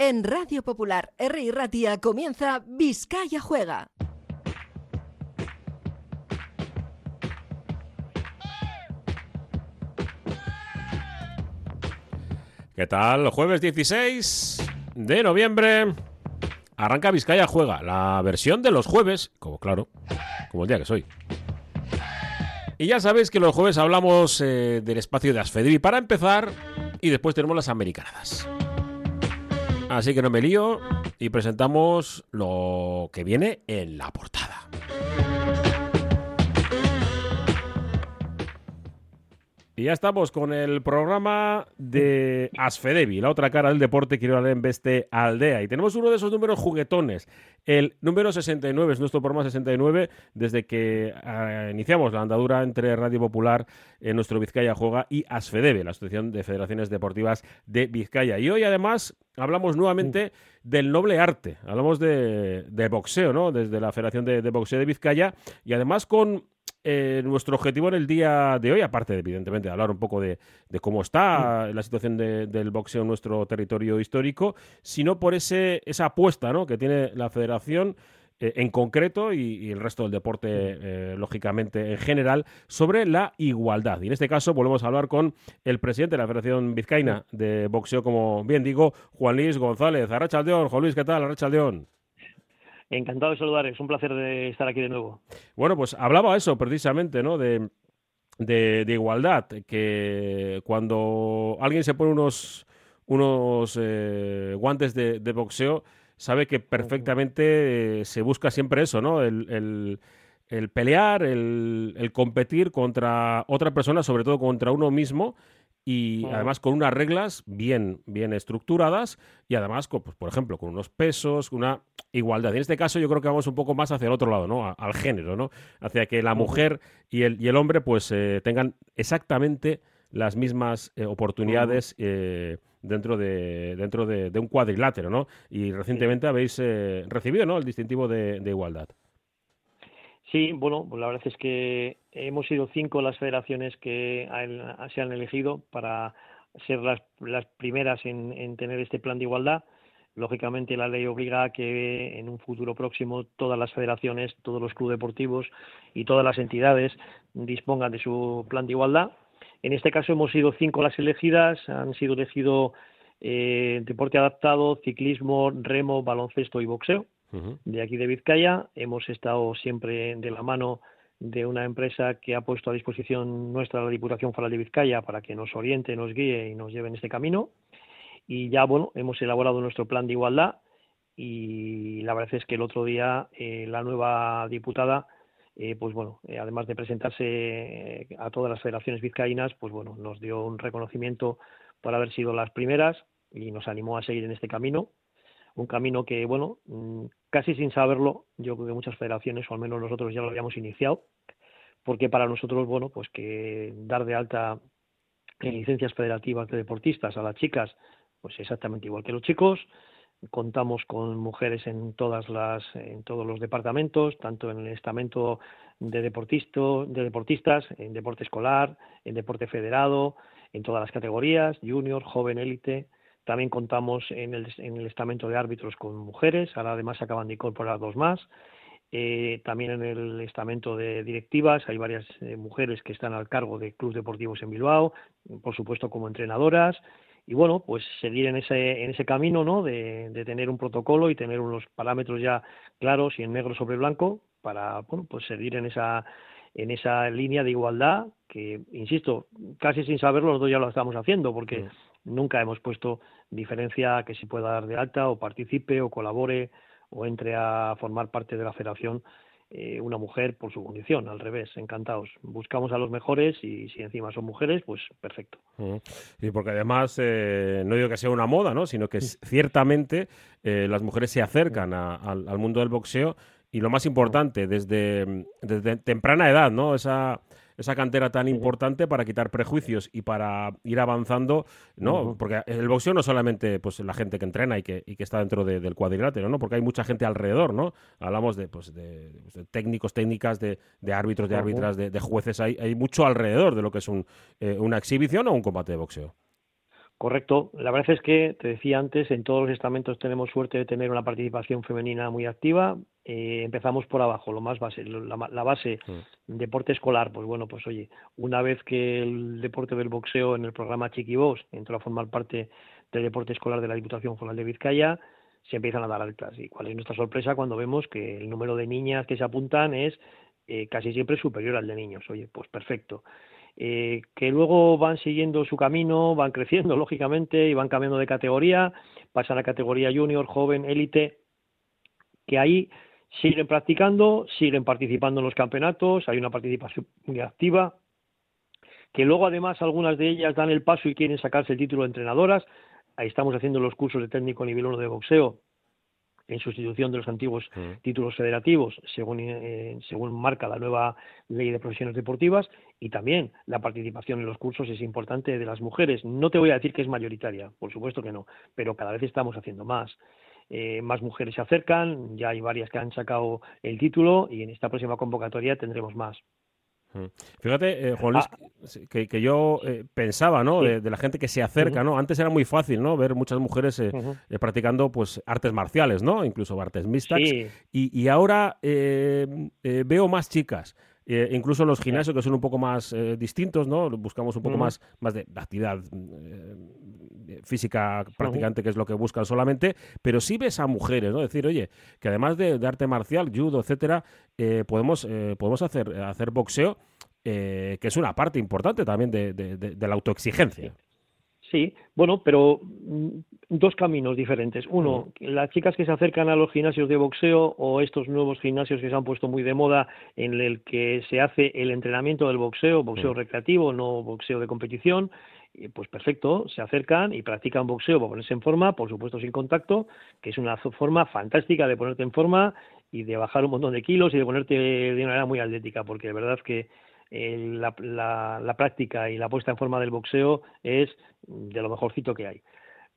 En Radio Popular, R. Ratia comienza Vizcaya Juega. ¿Qué tal? Jueves 16 de noviembre. Arranca Vizcaya Juega, la versión de los jueves, como claro, como el día que soy. Y ya sabéis que los jueves hablamos eh, del espacio de Asfedri para empezar y después tenemos las americanadas. Así que no me lío y presentamos lo que viene en la portada. Y ya estamos con el programa de Asfedevi, la otra cara del deporte, quiero hablar en Beste Aldea. Y tenemos uno de esos números juguetones. El número 69 es nuestro programa 69 desde que ah, iniciamos la andadura entre Radio Popular, en nuestro Vizcaya Juega y Asfedeve, la Asociación de Federaciones Deportivas de Vizcaya. Y hoy además hablamos nuevamente del noble arte, hablamos de, boxeo, ¿no? Desde la Federación de Boxeo de Vizcaya y además con eh, nuestro objetivo en el día de hoy, aparte de, evidentemente de hablar un poco de, cómo está la situación del boxeo en nuestro territorio histórico, sino por ese, esa apuesta ¿no? que tiene la federación eh, en concreto y, el resto del deporte, eh, lógicamente, en general, sobre la igualdad. Y en este caso volvemos a hablar con el presidente de la Federación Vizcaína de Boxeo, como bien digo, Juan Luis González. Arrachaldeón, Juan Luis, ¿qué tal? Arrachaldeón. Encantado de saludar, es un placer de estar aquí de nuevo. Bueno, pues hablaba eso precisamente, ¿no? De, de, igualdad, que cuando alguien se pone unos, unos eh, guantes de, boxeo, sabe que perfectamente eh, se busca siempre eso, ¿no? El, el, pelear, el, el, competir contra otra persona, sobre todo contra uno mismo, y además con unas reglas bien, bien estructuradas y además, pues, por ejemplo, con unos pesos, una igualdad. En este caso yo creo que vamos un poco más hacia el otro lado, ¿no? al género, ¿no? Hacia que la mujer y el, y el hombre pues eh, tengan exactamente las mismas eh, oportunidades eh, dentro de dentro de, un cuadrilátero, ¿no? Y recientemente habéis recibido, ¿no? El distintivo de igualdad. Sí, bueno, pues la verdad es que hemos sido cinco las federaciones que se han elegido para ser las, primeras en, tener este plan de igualdad. Lógicamente, la ley obliga a que en un futuro próximo todas las federaciones, todos los clubes deportivos y todas las entidades dispongan de su plan de igualdad. En este caso hemos sido cinco las elegidas, han sido elegido eh, deporte adaptado, ciclismo, remo, baloncesto y boxeo de aquí de Vizcaya. Hemos estado siempre de la mano de una empresa que ha puesto a disposición nuestra la Diputación Foral de Vizcaya para que nos oriente, nos guíe y nos lleve en este camino. Y ya, bueno, hemos elaborado nuestro plan de igualdad y la verdad es que el otro día eh, la nueva diputada, eh, pues bueno, eh, además de presentarse a todas las federaciones vizcaínas, pues bueno, nos dio un reconocimiento por haber sido las primeras y nos animó a seguir en este camino un camino que, bueno, mm, casi sin saberlo, yo creo que muchas federaciones, o al menos nosotros ya lo habíamos iniciado, porque para nosotros, bueno, pues que dar de alta en licencias federativas de deportistas a las chicas, pues exactamente igual que los chicos, contamos con mujeres en todas las en todos los departamentos tanto en el estamento de deportistas de deportistas en deporte escolar en deporte federado en todas las categorías junior joven élite también contamos en el, en el estamento de árbitros con mujeres, ahora además acaban de incorporar dos más. Eh, también en el estamento de directivas hay varias eh, mujeres que están al cargo de clubes deportivos en Bilbao, por supuesto como entrenadoras. Y bueno, pues seguir en ese, en ese camino ¿no? de, de tener un protocolo y tener unos parámetros ya claros y en negro sobre blanco para bueno, pues seguir en esa, en esa línea de igualdad que, insisto, casi sin saberlo nosotros ya lo estamos haciendo porque nunca hemos puesto diferencia que se pueda dar de alta o participe o colabore o entre a formar parte de la federación eh, una mujer por su condición, al revés, encantados. Buscamos a los mejores y si encima son mujeres, pues perfecto. Y porque además, eh, no digo que sea una moda, ¿no? sino que ciertamente eh, las mujeres se acercan al mundo del boxeo y lo más importante, desde, desde temprana edad, ¿no? Esa esa cantera tan importante para quitar prejuicios y para ir avanzando, ¿no? Porque el boxeo no solamente pues la gente que entrena y que, y que está dentro del cuadrilátero, ¿no? Porque hay mucha gente alrededor, ¿no? Hablamos de, pues, de, pues, técnicos, técnicas, de, árbitros, de árbitras, de, jueces, hay, hay mucho alrededor de lo que es un, eh, una exhibición o un combate de boxeo. Correcto. La verdad es que, te decía antes, en todos los estamentos tenemos suerte de tener una participación femenina muy activa. Eh, empezamos por abajo, lo más base, la, base, mm. deporte escolar. Pues bueno, pues oye, una vez que el deporte del boxeo en el programa Chiqui Box entró a formar parte del deporte escolar de la Diputación Foral de Vizcaya, se empiezan a dar altas. ¿Y cuál es nuestra sorpresa cuando vemos que el número de niñas que se apuntan es eh, casi siempre superior al de niños? Oye, pues perfecto. Eh, que luego van siguiendo su camino, van creciendo lógicamente y van cambiando de categoría, pasan a categoría junior, joven, élite, que ahí siguen practicando, siguen participando en los campeonatos, hay una participación muy activa, que luego además algunas de ellas dan el paso y quieren sacarse el título de entrenadoras, ahí estamos haciendo los cursos de técnico nivel 1 de boxeo en sustitución de los antiguos mm. títulos federativos, según, eh, según marca la nueva ley de profesiones deportivas, y también la participación en los cursos es importante de las mujeres. No te voy a decir que es mayoritaria, por supuesto que no, pero cada vez estamos haciendo más. Eh, más mujeres se acercan, ya hay varias que han sacado el título y en esta próxima convocatoria tendremos más. Fíjate, eh, Juan Luis, ah. que, yo eh, pensaba, ¿no? De, la gente que se acerca, ¿no? Antes era muy fácil, ¿no? Ver muchas mujeres eh, practicando, pues, artes marciales, ¿no? Incluso artes mixtas. Y, ahora veo más chicas. Incluso los gimnasios que son un poco más distintos, ¿no? Buscamos un poco más, más de, actividad física practicante, que es lo que buscan solamente, pero sí ves a mujeres, ¿no? Decir, oye, que además de, arte marcial, judo, etcétera, podemos, podemos hacer, hacer boxeo eh, que es una parte importante también de, la autoexigencia. Sí, bueno, pero mm, dos caminos diferentes. Uno, las chicas que se acercan a los gimnasios de boxeo o estos nuevos gimnasios que se han puesto muy de moda en el que se hace el entrenamiento del boxeo, boxeo recreativo, no boxeo de competición, pues perfecto, se acercan y practican boxeo para ponerse en forma, por supuesto sin contacto, que es una forma fantástica de ponerte en forma y de bajar un montón de kilos y de ponerte de una manera muy atlética, porque de verdad que la, la, práctica y la puesta en forma del boxeo es de lo mejorcito que hay.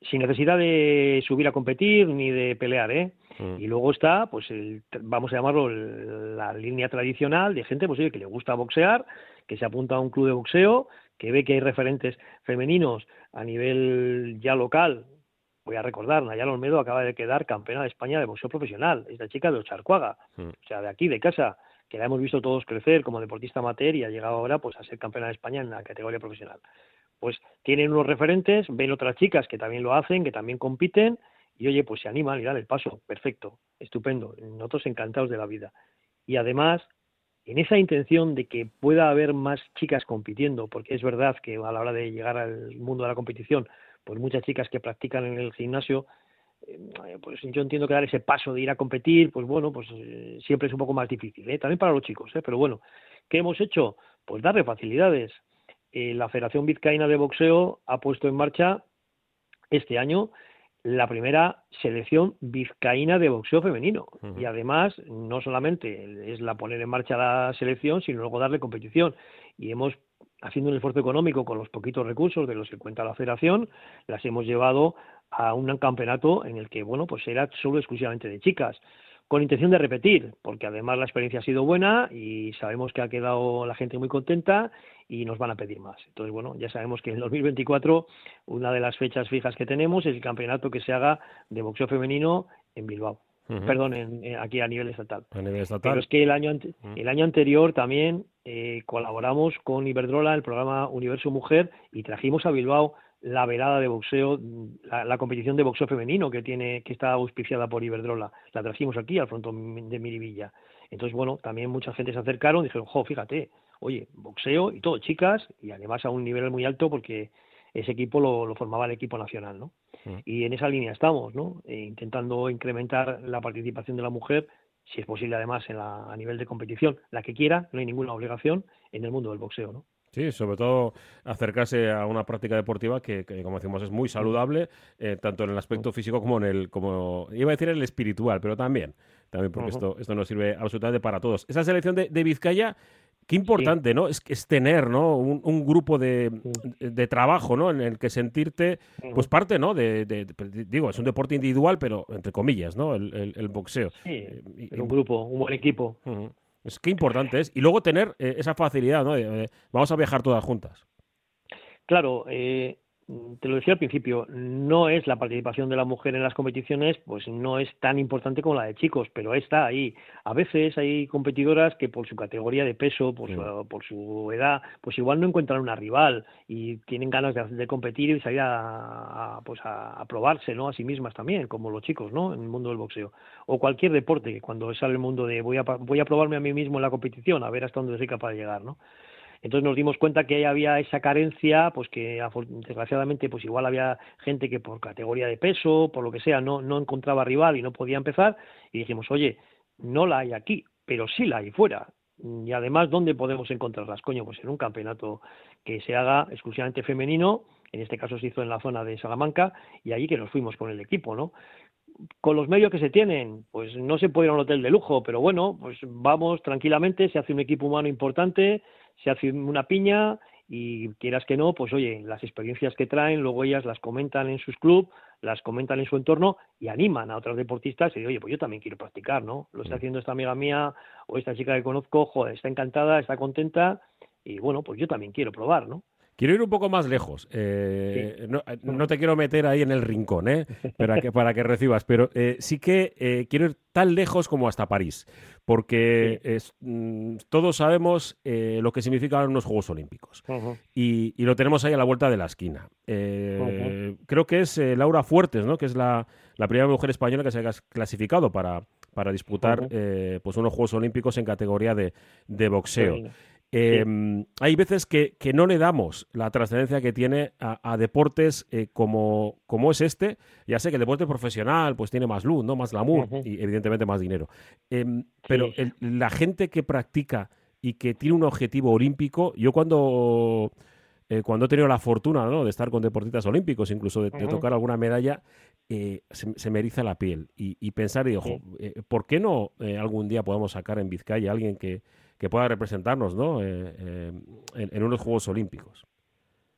Sin necesidad de subir a competir ni de pelear, ¿eh? Mm. Y luego está, pues, el, vamos a llamarlo la línea tradicional de gente pues, que le gusta boxear, que se apunta a un club de boxeo, que ve que hay referentes femeninos a nivel ya local. Voy a recordar, Nayala Olmedo acaba de quedar campeona de España de boxeo profesional, esta chica de Ocharcuaga, mm. o sea, de aquí, de casa que la hemos visto todos crecer como deportista amateur y ha llegado ahora pues a ser campeona de España en la categoría profesional. Pues tienen unos referentes, ven otras chicas que también lo hacen, que también compiten y oye, pues se animan y dan el paso, perfecto, estupendo, nosotros encantados de la vida. Y además, en esa intención de que pueda haber más chicas compitiendo, porque es verdad que a la hora de llegar al mundo de la competición, pues muchas chicas que practican en el gimnasio pues yo entiendo que dar ese paso de ir a competir, pues bueno, pues eh, siempre es un poco más difícil, ¿eh? también para los chicos, ¿eh? pero bueno, ¿qué hemos hecho? Pues darle facilidades. la Federación Vizcaína de Boxeo ha puesto en marcha este año la primera selección vizcaína de boxeo femenino. Y además, no solamente es la poner en marcha la selección, sino luego darle competición. Y hemos, haciendo un esfuerzo económico con los poquitos recursos de los que cuenta la federación, las hemos llevado a un campeonato en el que, bueno, pues era solo exclusivamente de chicas, con intención de repetir, porque además la experiencia ha sido buena y sabemos que ha quedado la gente muy contenta y nos van a pedir más. Entonces, bueno, ya sabemos que en 2024 una de las fechas fijas que tenemos es el campeonato que se haga de boxeo femenino en Bilbao. Perdón, en, aquí a nivel estatal. A nivel estatal. Pero es que el año, el año anterior también eh, colaboramos con Iberdrola, el programa Universo Mujer, y trajimos a Bilbao la velada de boxeo, la, competición de boxeo femenino que tiene, que está auspiciada por Iberdrola. La trajimos aquí al frontón de Miribilla. Entonces, bueno, también mucha gente se acercaron y dijeron, jo, fíjate, oye, boxeo y todo, chicas, y además a un nivel muy alto porque ese equipo lo, formaba el equipo nacional, ¿no? Mm. Y en esa línea estamos, ¿no? Eh, intentando incrementar la participación de la mujer, si es posible además en la, a nivel de competición, la que quiera, no hay ninguna obligación en el mundo del boxeo, ¿no? Sí, sobre todo acercarse a una práctica deportiva que, como decimos, es muy saludable, eh, tanto en el aspecto físico como en el, como iba a decir el espiritual, pero también, también porque esto, esto nos sirve absolutamente para todos. Esa selección de, Vizcaya, qué importante, ¿no? Es, es tener, ¿no? Un, grupo de, de, trabajo, ¿no? En el que sentirte, pues parte, ¿no? De, digo, es un deporte individual, pero entre comillas, ¿no? El, el, boxeo. Sí, eh, un grupo, un buen equipo. Es que importante es. Y luego tener eh, esa facilidad, ¿no? vamos a viajar todas juntas. Claro, eh, te lo decía al principio, no es la participación de la mujer en las competiciones, pues no es tan importante como la de chicos, pero está ahí. A veces hay competidoras que por su categoría de peso, por, su, por su edad, pues igual no encuentran una rival y tienen ganas de, competir y salir a, pues a, probarse, ¿no? A sí mismas también, como los chicos, ¿no? En el mundo del boxeo o cualquier deporte, cuando sale el mundo de voy a voy a probarme a mí mismo en la competición, a ver hasta dónde soy capaz de llegar, ¿no? Entonces nos dimos cuenta que había esa carencia, pues que desgraciadamente pues igual había gente que por categoría de peso, por lo que sea, no, no encontraba rival y no podía empezar y dijimos, oye, no la hay aquí, pero sí la hay fuera. Y además, ¿dónde podemos encontrarlas? Coño, pues en un campeonato que se haga exclusivamente femenino, en este caso se hizo en la zona de Salamanca, y allí que nos fuimos con el equipo, ¿no? con los medios que se tienen, pues no se puede ir a un hotel de lujo, pero bueno, pues vamos tranquilamente, se hace un equipo humano importante, se hace una piña y quieras que no, pues oye, las experiencias que traen, luego ellas las comentan en sus clubs, las comentan en su entorno y animan a otros deportistas y dicen, oye, pues yo también quiero practicar, ¿no? Lo está mm. haciendo esta amiga mía o esta chica que conozco, joder, está encantada, está contenta y bueno, pues yo también quiero probar, ¿no? Quiero ir un poco más lejos. Eh, no, te quiero meter ahí en el rincón, ¿eh? para, que, para que recibas, pero eh, sí que eh, quiero ir tan lejos como hasta París, porque mm, todos sabemos lo que significan unos Juegos Olímpicos y, lo tenemos ahí a la vuelta de la esquina. Creo que es Laura Fuertes, ¿no? que es la, primera mujer española que se ha clasificado para, para disputar pues unos Juegos Olímpicos en categoría de, de boxeo. Em, hay veces que, no le damos la trascendencia que tiene a, deportes eh, como, como, es este. Ya sé que el deporte profesional pues tiene más luz, ¿no? más glamour y evidentemente más dinero. Em, pero la gente que practica y que tiene un objetivo olímpico, yo cuando, eh, cuando he tenido la fortuna de estar con deportistas olímpicos, incluso de, tocar alguna medalla, eh, se, me eriza la piel. Y, pensar, y, ojo, ¿por qué no algún día podamos sacar en Vizcaya a alguien que que pueda representarnos ¿no? Eh, eh, en, unos Juegos Olímpicos.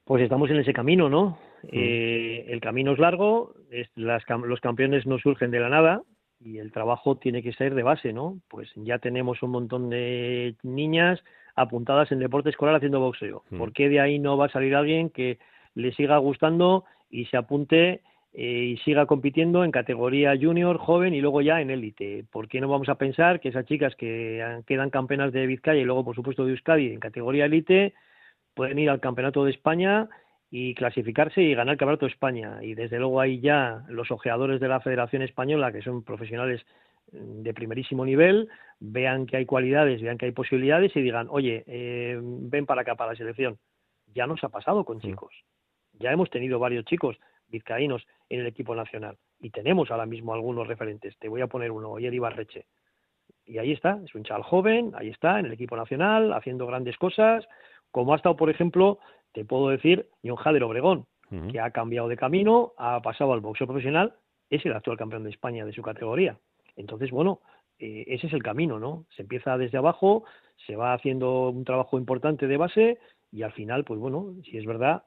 Pues estamos en ese camino, ¿no? Mm. Eh, el camino es largo, los campeones no surgen de la nada y el trabajo tiene que ser de base, ¿no? Pues ya tenemos un montón de niñas apuntadas en deporte escolar haciendo boxeo. Mm. ¿Por qué de ahí no va a salir alguien que le siga gustando y se apunte eh, y siga compitiendo en categoría junior, joven y luego ya en élite. ¿Por qué no vamos a pensar que esas chicas que quedan campeonas de Vizcaya y luego, por supuesto, de Euskadi en categoría élite pueden ir al Campeonato de España y clasificarse y ganar el Campeonato de España? Y desde luego ahí ya los ojeadores de la Federación Española, que son profesionales de primerísimo nivel, vean que hay cualidades, vean que hay posibilidades y digan, oye, eh, ven para acá, para la selección. Ya nos ha pasado con chicos. Ya hemos tenido varios chicos vizcaínos en el equipo nacional. Y tenemos ahora mismo algunos referentes. Te voy a poner uno, Oyer Ibarreche. Y ahí está, es un chaval joven, ahí está, en el equipo nacional, haciendo grandes cosas. Como ha estado, por ejemplo, te puedo decir, John Jader Obregón, que ha cambiado de camino, ha pasado al boxeo profesional, es el actual campeón de España de su categoría. Entonces, bueno, eh, ese es el camino, ¿no? Se empieza desde abajo, se va haciendo un trabajo importante de base y al final, pues bueno, si es verdad,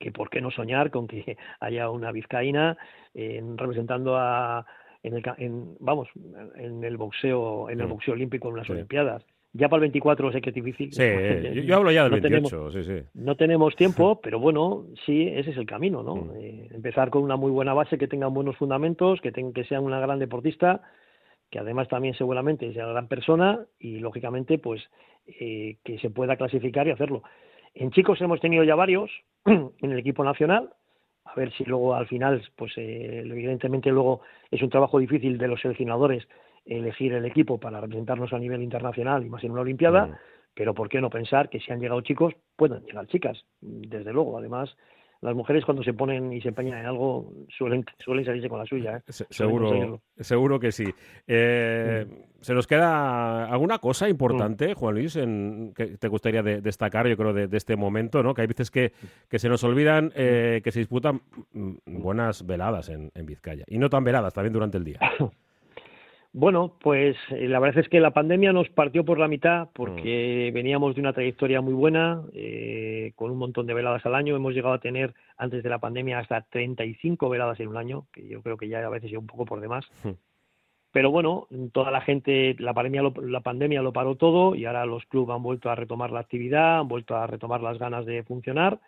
que por qué no soñar con que haya una vizcaína representando a en el vamos en el boxeo en el boxeo olímpico en las olimpiadas. Ya para el 24 sé que es difícil sí yo, hablo ya del 28 sí, sí. no tenemos tiempo pero bueno sí ese es el camino no mm. eh, empezar con una muy buena base que tenga buenos fundamentos que que sea una gran deportista que además también seguramente sea una gran persona y lógicamente pues eh, que se pueda clasificar y hacerlo en chicos hemos tenido ya varios en el equipo nacional, a ver si luego al final, pues eh, evidentemente luego es un trabajo difícil de los seleccionadores elegir el equipo para representarnos a nivel internacional y más en una Olimpiada, mm. pero ¿por qué no pensar que si han llegado chicos, puedan llegar chicas? Desde luego, además, las mujeres cuando se ponen y se empeñan en algo suelen, suelen salirse con la suya. ¿eh? seguro, seguro que sí. Eh, ¿Se nos queda alguna cosa importante, mm. Juan Luis, en, que te gustaría destacar, yo creo, de, este momento? ¿no? Que hay veces que, se nos olvidan eh, que se disputan mm, buenas veladas en, en Vizcaya. Y no tan veladas, también durante el día. Bueno, pues eh, la verdad es que la pandemia nos partió por la mitad porque mm. veníamos de una trayectoria muy buena, eh, con un montón de veladas al año. Hemos llegado a tener antes de la pandemia hasta 35 veladas en un año, que yo creo que ya a veces es un poco por demás. Hmm. Pero bueno, toda la gente, la pandemia, lo, la pandemia lo paró todo y ahora los clubes han vuelto a retomar la actividad, han vuelto a retomar las ganas de funcionar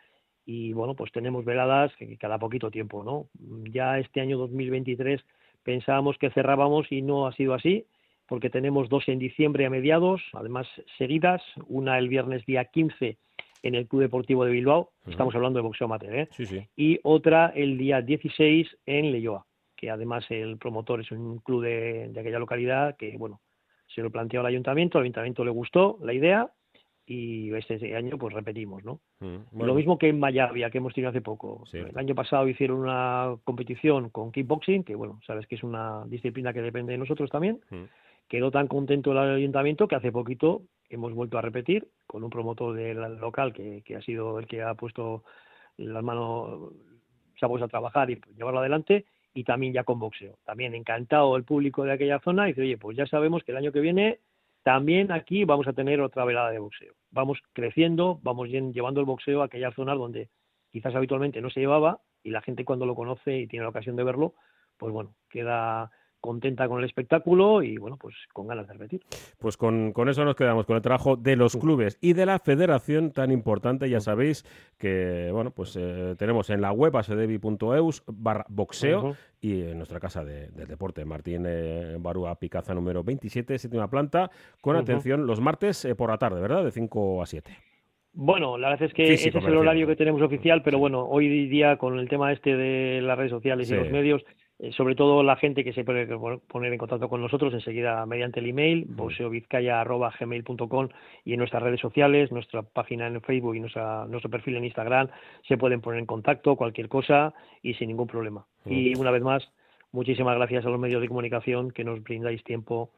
y bueno, pues tenemos veladas cada poquito tiempo, ¿no? Ya este año 2023 pensábamos que cerrábamos y no ha sido así, porque tenemos dos en diciembre a mediados, además seguidas, una el viernes día 15 en el Club Deportivo de Bilbao, estamos hablando de boxeo amateur, ¿eh? Sí, sí. y otra el día 16 en Leyoa, que además el promotor es un club de, de aquella localidad que, bueno, se lo planteó al ayuntamiento, al ayuntamiento le gustó la idea y este año pues repetimos, ¿no? Mm, Lo mismo que en Mayavia, que hemos tenido hace poco. Sí. El año pasado hicieron una competición con kickboxing, que bueno, sabes que es una disciplina que depende de nosotros también. Mm. Quedó tan contento el ayuntamiento que hace poquito hemos vuelto a repetir con un promotor del local que, que ha sido el que ha puesto las manos, se ha puesto a trabajar y llevarlo adelante y también ya con boxeo. También encantado el público de aquella zona y dice, oye, pues ya sabemos que el año que viene también aquí vamos a tener otra velada de boxeo. Vamos creciendo, vamos llevando el boxeo a aquellas zonas donde quizás habitualmente no se llevaba y la gente cuando lo conoce y tiene la ocasión de verlo, pues bueno, queda contenta con el espectáculo y bueno, pues con ganas de repetir. Pues con, con, eso nos quedamos, con el trabajo de los clubes y de la federación tan importante. Ya sabéis que, bueno, pues eh, tenemos en la web asedevi.eus barra boxeo uh -huh. y en nuestra casa de, del deporte, Martín eh, Barúa Picaza número 27, séptima planta, con uh -huh. atención los martes eh, por la tarde, ¿verdad? De 5 a 7. Bueno, la verdad es que Físico, ese es el horario que tenemos oficial, pero bueno, hoy día con el tema este de las redes sociales sí. y los medios, sobre todo la gente que se puede poner en contacto con nosotros enseguida mediante el email, boxeovizcaya.gmail.com y en nuestras redes sociales, nuestra página en Facebook y nuestra, nuestro perfil en Instagram, se pueden poner en contacto, cualquier cosa y sin ningún problema. Y una vez más, muchísimas gracias a los medios de comunicación que nos brindáis tiempo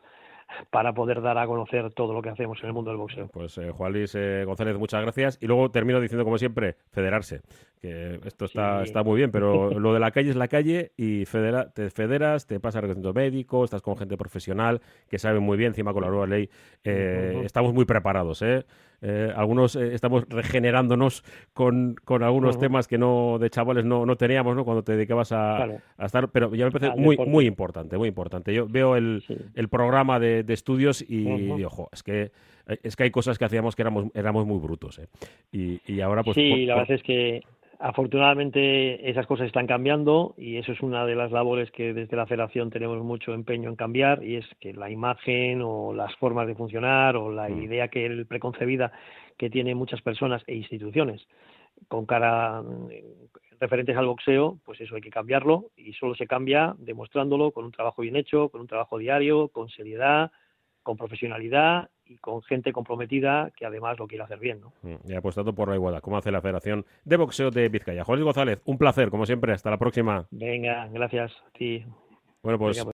para poder dar a conocer todo lo que hacemos en el mundo del boxeo. Pues eh, Juan Luis eh, González, muchas gracias. Y luego termino diciendo, como siempre, federarse. Que esto está, sí. está muy bien, pero lo de la calle es la calle y federa, te federas, te pasas reconocimiento médico, estás con gente profesional que sabe muy bien, encima con la nueva ley. Eh, uh -huh. Estamos muy preparados, ¿eh? Eh, algunos eh, estamos regenerándonos con, con algunos uh -huh. temas que no de chavales no, no teníamos ¿no? cuando te dedicabas a, claro. a estar, pero ya me parece muy, muy importante, muy importante. Yo veo el, sí. el programa de, de, estudios y uh -huh. ojo, es que es que hay cosas que hacíamos que éramos, éramos muy brutos. ¿eh? Y, y, ahora pues... Sí, por, la verdad es que afortunadamente esas cosas están cambiando y eso es una de las labores que desde la federación tenemos mucho empeño en cambiar y es que la imagen o las formas de funcionar o la mm. idea que el preconcebida que tienen muchas personas e instituciones con cara referentes al boxeo, pues eso hay que cambiarlo y solo se cambia demostrándolo con un trabajo bien hecho, con un trabajo diario, con seriedad, con profesionalidad y con gente comprometida que además lo quiere hacer bien. ¿no? Y apostando por la igualdad, como hace la Federación de Boxeo de Vizcaya. Juan González, un placer, como siempre. Hasta la próxima. Venga, gracias a ti. Bueno, pues, Venga, pues